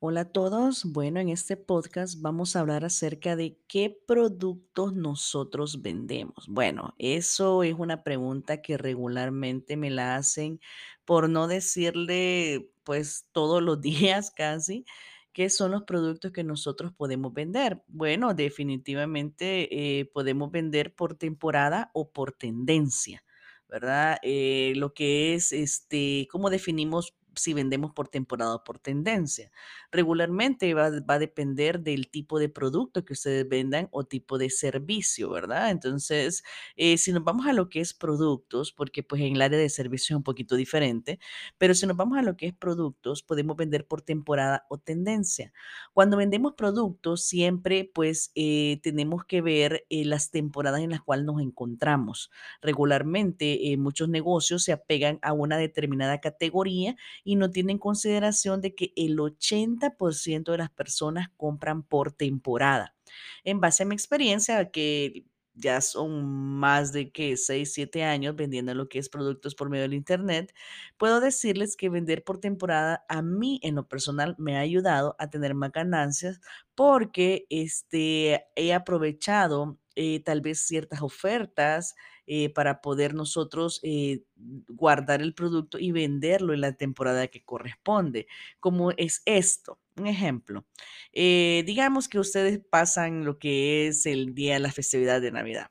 Hola a todos. Bueno, en este podcast vamos a hablar acerca de qué productos nosotros vendemos. Bueno, eso es una pregunta que regularmente me la hacen, por no decirle, pues todos los días casi, ¿qué son los productos que nosotros podemos vender? Bueno, definitivamente eh, podemos vender por temporada o por tendencia. ¿Verdad? Eh, lo que es, este, ¿cómo definimos si vendemos por temporada o por tendencia? Regularmente va, va a depender del tipo de producto que ustedes vendan o tipo de servicio, ¿verdad? Entonces, eh, si nos vamos a lo que es productos, porque pues en el área de servicio es un poquito diferente, pero si nos vamos a lo que es productos, podemos vender por temporada o tendencia. Cuando vendemos productos, siempre pues eh, tenemos que ver eh, las temporadas en las cuales nos encontramos. Regularmente, eh, muchos negocios se apegan a una determinada categoría y no tienen consideración de que el 80% de las personas compran por temporada. En base a mi experiencia, que ya son más de que 6 7 años vendiendo lo que es productos por medio del internet, puedo decirles que vender por temporada a mí en lo personal me ha ayudado a tener más ganancias porque este, he aprovechado eh, tal vez ciertas ofertas eh, para poder nosotros eh, guardar el producto y venderlo en la temporada que corresponde. ¿Cómo es esto? Un ejemplo, eh, digamos que ustedes pasan lo que es el día de la festividad de Navidad.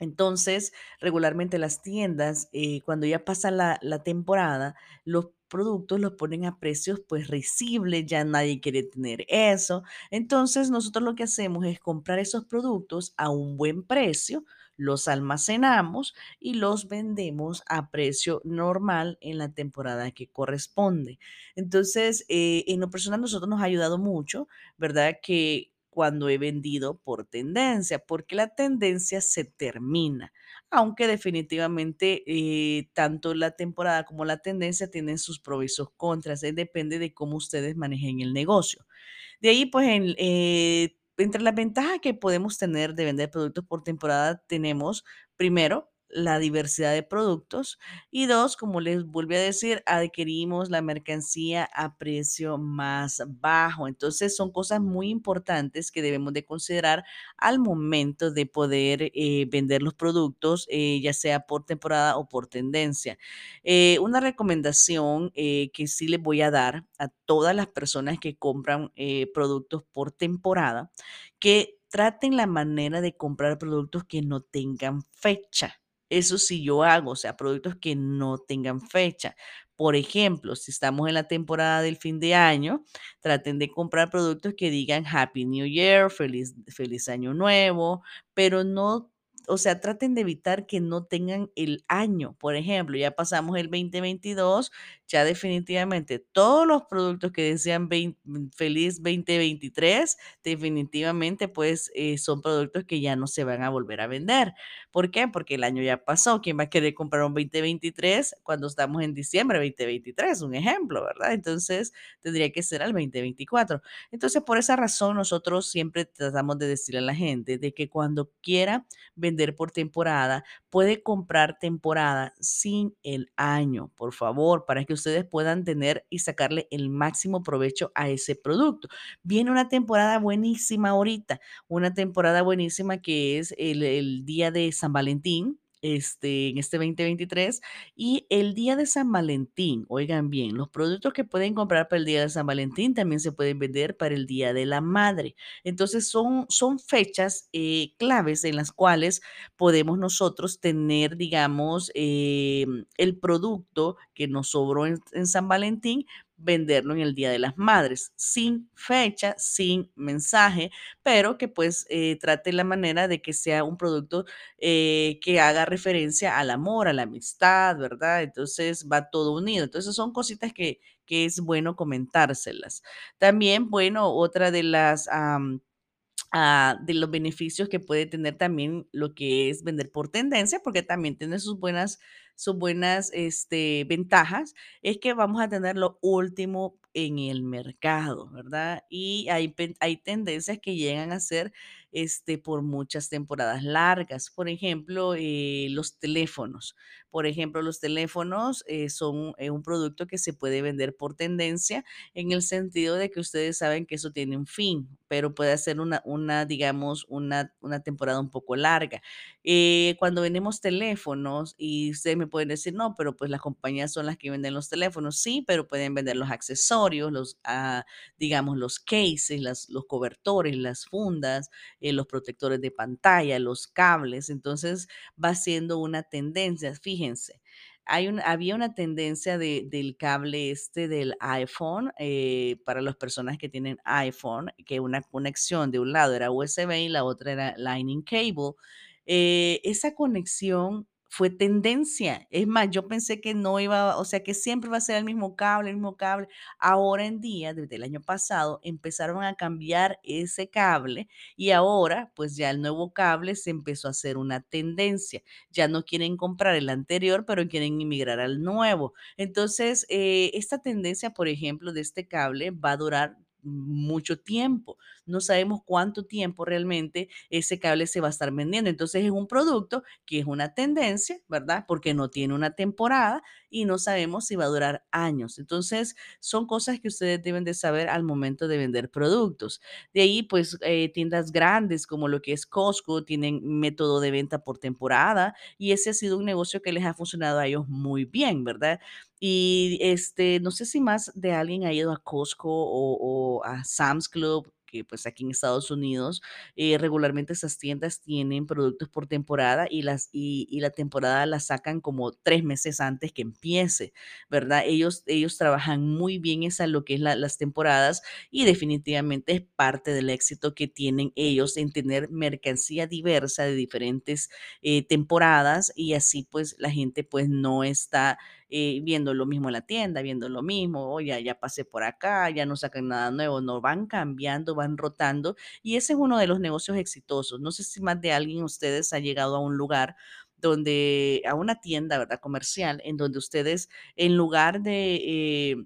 Entonces, regularmente las tiendas, cuando ya pasa la, la temporada, los productos los ponen a precios pues risibles, ya nadie quiere tener eso. Entonces, nosotros lo que hacemos es comprar esos productos a un buen precio, los almacenamos y los vendemos a precio normal en la temporada que corresponde. Entonces, eh, en lo personal, nosotros nos ha ayudado mucho, ¿verdad? Que cuando he vendido por tendencia, porque la tendencia se termina, aunque definitivamente eh, tanto la temporada como la tendencia tienen sus sus contras, eh, depende de cómo ustedes manejen el negocio. De ahí, pues, en, entre las ventajas que podemos tener de vender productos por temporada, tenemos primero la diversidad de productos y dos, como les volví a decir, adquirimos la mercancía a precio más bajo. Entonces, son cosas muy importantes que debemos de considerar al momento de poder eh, vender los productos, eh, ya sea por temporada o por tendencia. Eh, una recomendación que sí les voy a dar a todas las personas que compran productos por temporada, que traten la manera de comprar productos que no tengan fecha. Eso sí yo hago, o sea, productos que no tengan fecha. Por ejemplo, si estamos en la temporada del fin de año, traten de comprar productos que digan Happy New Year, feliz, feliz año nuevo, pero no, o sea, traten de evitar que no tengan el año. Por ejemplo, ya pasamos el 2022, ya definitivamente todos los productos que decían vein- feliz 2023, definitivamente pues eh, son productos que ya no se van a volver a vender. ¿Por qué? Porque el año ya pasó. ¿Quién va a querer comprar un 2023 cuando estamos en diciembre de 2023? Un ejemplo, ¿verdad? Entonces tendría que ser al 2024. Entonces, por esa razón, nosotros siempre tratamos de decirle a la gente de que cuando quiera vender por temporada, puede comprar temporada sin el año, por favor, para que ustedes puedan tener y sacarle el máximo provecho a ese producto. Viene una temporada buenísima ahorita, una temporada buenísima que es el, el día de San Valentín. Este, en este 2023 y el día de San Valentín, oigan bien, los productos que pueden comprar para el día de San Valentín también se pueden vender para el día de la madre. Entonces son, son fechas eh, claves en las cuales podemos nosotros tener, digamos, em, el producto que nos sobró en San Valentín venderlo en el Día de las Madres, sin fecha, sin mensaje, pero que pues eh, trate la manera de que sea un producto eh, que haga referencia al amor, a la amistad, ¿verdad? Entonces va todo unido. Entonces son cositas que, que es bueno comentárselas. También, bueno, otra de las... ah, de los beneficios que puede tener también lo que es vender por tendencia, porque también tiene sus buenas sus buenas este, ventajas es que vamos a tener lo último en el mercado, ¿verdad? Y hay, tendencias que llegan a ser este, por muchas temporadas largas. Por ejemplo, eh, los teléfonos. Por ejemplo, los teléfonos eh, son eh, un producto que se puede vender por tendencia en el sentido de que ustedes saben que eso tiene un fin, pero puede ser una, una digamos, una, una temporada un poco larga. Cuando vendemos teléfonos y ustedes me pueden decir, no, pero pues las compañías son las que venden los teléfonos, sí, pero pueden vender los accesorios, los, ah, digamos, los cases, las, los cobertores, las fundas, eh, los protectores de pantalla, los cables. Entonces va siendo una tendencia, fíjense. Hay un, había una tendencia de, del cable este del iPhone eh, para las personas que tienen iPhone, que una conexión de un lado era USB y la otra era Lightning Cable eh, esa conexión fue tendencia. Es más, yo pensé que no iba, o sea, que siempre va a ser el mismo cable, el mismo cable. Ahora en día, desde el año pasado, empezaron a cambiar ese cable y ahora, pues ya el nuevo cable se empezó a hacer una tendencia. Ya no quieren comprar el anterior, pero quieren inmigrar al nuevo. Entonces, eh, esta tendencia, por ejemplo, de este cable va a durar mucho tiempo. No sabemos cuánto tiempo realmente ese cable se va a estar vendiendo. Entonces es un producto que es una tendencia, ¿verdad? Porque no tiene una temporada y no sabemos si va a durar años. Entonces son cosas que ustedes deben de saber al momento de vender productos. De ahí, pues eh, tiendas grandes como lo que es Costco tienen método de venta por temporada y ese ha sido un negocio que les ha funcionado a ellos muy bien, ¿verdad? Y este, no sé si más de alguien ha ido a Costco o, a Sam's Club que pues aquí en Estados Unidos eh, regularmente esas tiendas tienen productos por temporada y, las, y, la temporada la sacan como tres meses antes que empiece, ¿verdad? Ellos, ellos trabajan muy bien esa lo que es la- las temporadas y definitivamente es parte del éxito que tienen ellos en tener mercancía diversa de diferentes eh, temporadas y así pues la gente pues no está eh, viendo lo mismo en la tienda, viendo lo mismo, oye, ya ya pasé por acá, ya no sacan nada nuevo, no van cambiando, van rotando y ese es uno de los negocios exitosos. No sé si más de alguien de ustedes ha llegado a un lugar donde, a una tienda, ¿verdad? Comercial, en donde ustedes, en lugar de... eh,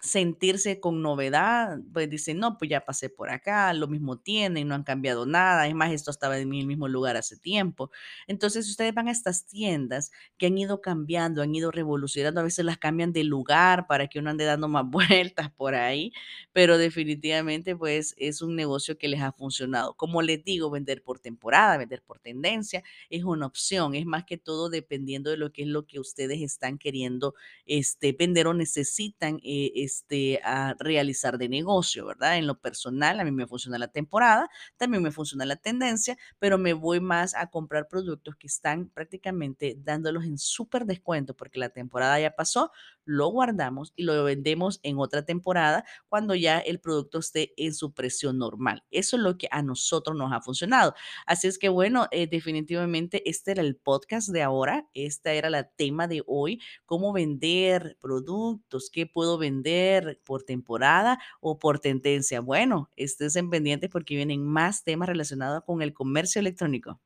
sentirse con novedad, pues dicen, no, pues ya pasé por acá, lo mismo tienen, no han cambiado nada, es más, esto estaba en el mismo lugar hace tiempo. Entonces, ustedes van a estas tiendas que han ido cambiando, han ido revolucionando, a veces las cambian de lugar para que uno ande dando más vueltas por ahí, pero definitivamente, pues es un negocio que les ha funcionado. Como les digo, vender por temporada, vender por tendencia, es una opción, es más que todo dependiendo de lo que es lo que ustedes están queriendo este, vender o necesitan eh, este, a realizar de negocio, ¿verdad? En lo personal, a mí me funciona la temporada, también me funciona la tendencia, pero me voy más a comprar productos que están prácticamente dándolos en súper descuento porque la temporada ya pasó, lo guardamos y lo vendemos en otra temporada cuando ya el producto esté en su precio normal. Eso es lo que a nosotros nos ha funcionado. Así es que bueno, eh, definitivamente este era el podcast de ahora, esta era la tema de hoy cómo vender productos, qué puedo vender por temporada o por tendencia. Bueno, estés en pendiente porque vienen más temas relacionados con el comercio electrónico.